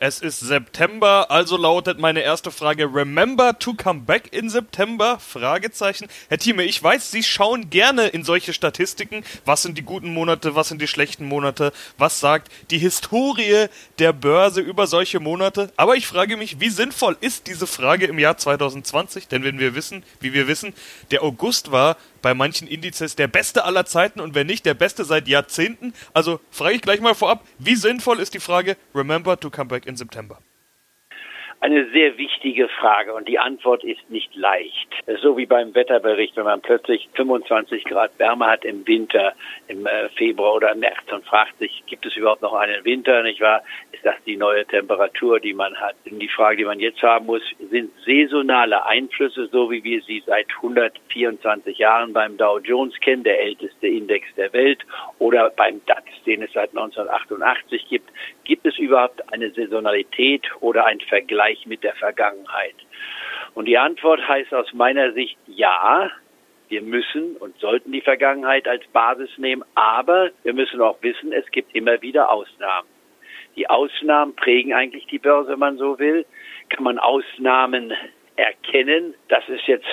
Es ist September, also lautet meine erste Frage: Remember to come back in September? Fragezeichen. Herr Thieme, ich weiß, Sie schauen gerne in solche Statistiken. Was sind die guten Monate? Was sind die schlechten Monate? Was sagt die Historie der Börse über solche Monate? Aber ich frage mich, wie sinnvoll ist diese Frage im Jahr 2020? Denn wenn wir wissen, wie wir wissen, der August war bei manchen Indizes der beste aller Zeiten und wenn nicht, der beste seit Jahrzehnten. Also frage ich gleich mal vorab, wie sinnvoll ist die Frage Remember to come back in September? Eine sehr wichtige Frage und die Antwort ist nicht leicht. So wie beim Wetterbericht, wenn man plötzlich 25 Grad Wärme hat im Winter, im äh, Februar oder März und fragt sich, gibt es überhaupt noch einen Winter, nicht wahr? Ist das die neue Temperatur, die man hat? Und die Frage, die man jetzt haben muss, sind saisonale Einflüsse, so wie wir sie seit 124 Jahren beim Dow Jones kennen, der älteste Index der Welt, oder beim DAX, den es seit 1988 gibt, gibt es überhaupt eine Saisonalität oder ein Vergleich mit der Vergangenheit? Und die Antwort heißt aus meiner Sicht ja. Wir müssen und sollten die Vergangenheit als Basis nehmen, aber wir müssen auch wissen, es gibt immer wieder Ausnahmen. Die Ausnahmen prägen eigentlich die Börse, wenn man so will. Kann man Ausnahmen erkennen? Das ist jetzt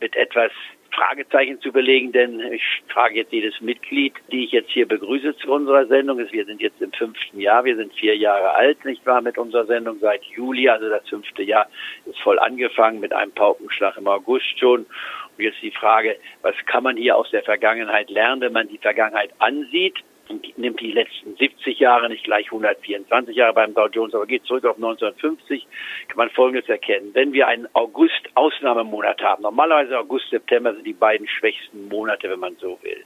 mit etwas Fragezeichen zu belegen, denn ich frage jetzt jedes Mitglied, die ich jetzt hier begrüße zu unserer Sendung. Wir sind jetzt im fünften Jahr, wir sind vier Jahre alt, nicht wahr, mit unserer Sendung seit Juli, also das fünfte Jahr ist voll angefangen mit einem Paukenschlag im August schon. Und jetzt die Frage, was kann man hier aus der Vergangenheit lernen, wenn man die Vergangenheit ansieht? Nimmt die letzten 70 Jahre, nicht gleich 124 Jahre beim Dow Jones, aber geht zurück auf 1950, kann man Folgendes erkennen. Wenn wir einen August-Ausnahmemonat haben, normalerweise August, September sind die beiden schwächsten Monate, wenn man so will.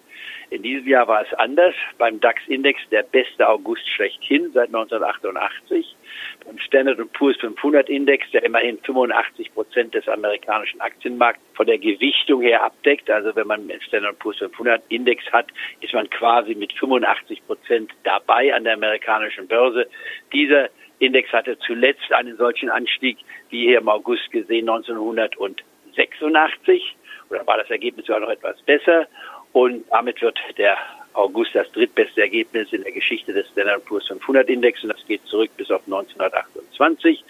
In diesem Jahr war es anders. Beim DAX-Index der beste August schlechthin seit 1988. Beim Standard Poor's 500 Index, der immerhin 85 Prozent des amerikanischen Aktienmarkts von der Gewichtung her abdeckt. Also wenn man den Standard Poor's 500 Index hat, ist man quasi mit 85 Prozent dabei an der amerikanischen Börse. Dieser Index hatte zuletzt einen solchen Anstieg wie hier im August gesehen 1986 oder war das Ergebnis sogar noch etwas besser und damit wird der August das drittbeste Ergebnis in der Geschichte des Standard Poor's 500 Index und das geht zurück bis auf 1928.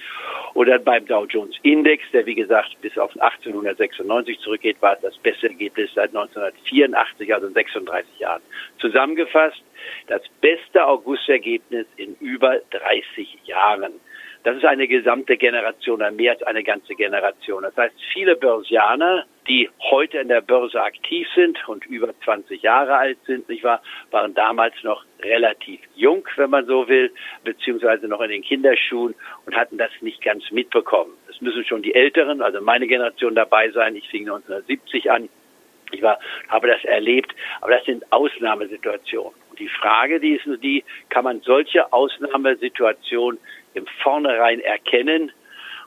Und dann beim Dow Jones Index, der wie gesagt bis auf 1896 zurückgeht, war es das beste Ergebnis seit 1984, also in 36 Jahren. Zusammengefasst, das beste Augustergebnis in über 30 Jahren. Das ist eine gesamte Generation, mehr als eine ganze Generation. Das heißt, viele Börsianer, die heute in der Börse aktiv sind und über 20 Jahre alt sind, nicht wahr, waren damals noch relativ jung, wenn man so will, beziehungsweise noch in den Kinderschuhen und hatten das nicht ganz mitbekommen. Es müssen schon die Älteren, also meine Generation dabei sein. Ich fing 1970 an. Ich war, habe das erlebt, aber das sind Ausnahmesituationen. Die Frage, die ist nur die, kann man solche Ausnahmesituationen im Vornherein erkennen.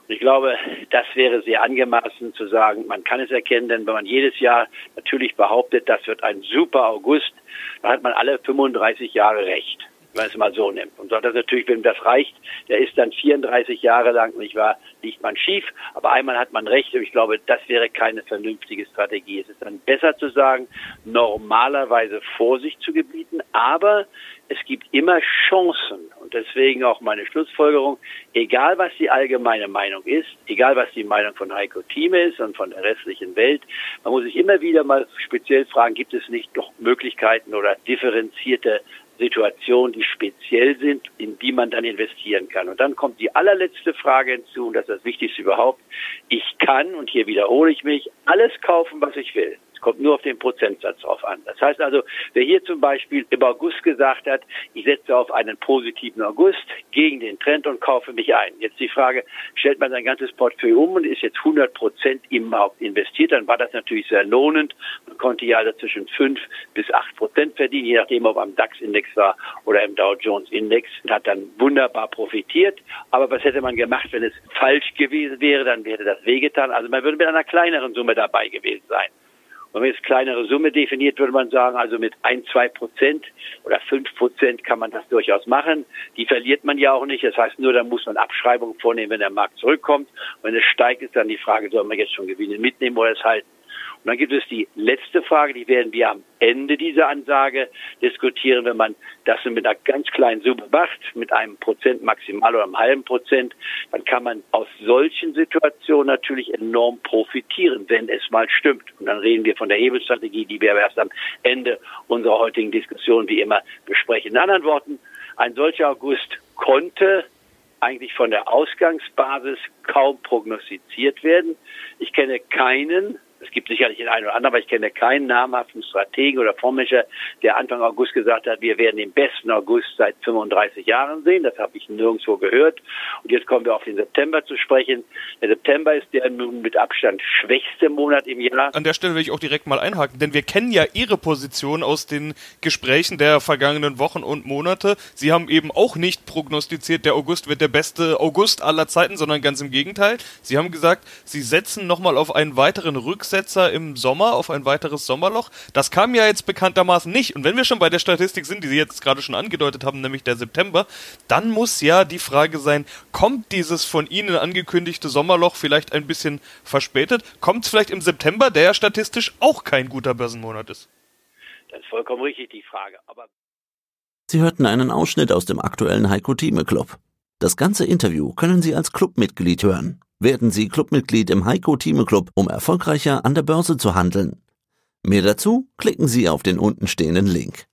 Und ich glaube, das wäre sehr angemaßen zu sagen, man kann es erkennen, denn wenn man jedes Jahr natürlich behauptet, das wird ein super August, dann hat man alle 35 Jahre recht wenn man es mal so nimmt. Und das natürlich, wenn das reicht, der ist dann 34 Jahre lang, nicht wahr, liegt man schief. Aber einmal hat man recht und ich glaube, das wäre keine vernünftige Strategie. Es ist dann besser zu sagen, normalerweise Vorsicht zu gebieten, aber es gibt immer Chancen. Und deswegen auch meine Schlussfolgerung, egal was die allgemeine Meinung ist, egal was die Meinung von Heiko Thieme ist und von der restlichen Welt, man muss sich immer wieder mal speziell fragen, gibt es nicht doch Möglichkeiten oder differenzierte Situationen, die speziell sind, in die man dann investieren kann. Und dann kommt die allerletzte Frage hinzu, und das ist das Wichtigste überhaupt. Ich kann, und hier wiederhole ich mich, alles kaufen, was ich will. Es kommt nur auf den Prozentsatz drauf an. Das heißt also, wer hier zum Beispiel im August gesagt hat, ich setze auf einen positiven August gegen den Trend und kaufe mich ein. Jetzt die Frage, stellt man sein ganzes Portfolio um und ist jetzt 100 Prozent im Markt investiert, dann war das natürlich sehr lohnend. Man konnte ja also zwischen 5 bis 8 Prozent verdienen, je nachdem, ob am DAX-Index war oder im Dow Jones-Index und hat dann wunderbar profitiert. Aber was hätte man gemacht, wenn es falsch gewesen wäre? Dann wäre das wehgetan. Also man würde mit einer kleineren Summe dabei gewesen sein. Wenn man jetzt kleinere Summe definiert, würde man sagen, also mit ein, zwei Prozent oder fünf Prozent kann man das durchaus machen. Die verliert man ja auch nicht. Das heißt nur, dann muss man Abschreibungen vornehmen, wenn der Markt zurückkommt. wenn es steigt, ist dann die Frage, soll man jetzt schon Gewinne mitnehmen oder es halten? Und dann gibt es die letzte Frage, die werden wir am Ende dieser Ansage diskutieren, wenn man das mit einer ganz kleinen Summe macht, mit einem Prozent maximal oder einem halben Prozent, dann kann man aus solchen Situationen natürlich enorm profitieren, wenn es mal stimmt. Und dann reden wir von der Hebelstrategie, die wir erst am Ende unserer heutigen Diskussion wie immer besprechen. In anderen Worten, ein solcher August konnte eigentlich von der Ausgangsbasis kaum prognostiziert werden. Ich kenne keinen es gibt sicherlich den einen oder anderen, aber ich kenne keinen namhaften Strategen oder Fondsmanager, der Anfang August gesagt hat, wir werden den besten August seit 35 Jahren sehen. Das habe ich nirgendwo gehört. Und jetzt kommen wir auf den September zu sprechen. Der September ist der nun mit Abstand schwächste Monat im Jahr. An der Stelle will ich auch direkt mal einhaken, denn wir kennen ja Ihre Position aus den Gesprächen der vergangenen Wochen und Monate. Sie haben eben auch nicht prognostiziert, der August wird der beste August aller Zeiten, sondern ganz im Gegenteil. Sie haben gesagt, Sie setzen nochmal auf einen weiteren Rücksetzer Rücksetzer im Sommer auf ein weiteres Sommerloch. Das kam ja jetzt bekanntermaßen nicht. Und wenn wir schon bei der Statistik sind, die Sie jetzt gerade schon angedeutet haben, nämlich der September, dann muss ja die Frage sein, kommt dieses von Ihnen angekündigte Sommerloch vielleicht ein bisschen verspätet? Kommt es vielleicht im September, der ja statistisch auch kein guter Börsenmonat ist? Das ist vollkommen richtig, die Frage. Aber Sie hörten einen Ausschnitt aus dem aktuellen Heiko Thieme Club. Das ganze Interview können Sie als Clubmitglied hören. Werden Sie Clubmitglied im Heiko Thieme Club, um erfolgreicher an der Börse zu handeln. Mehr dazu klicken Sie auf den untenstehenden Link.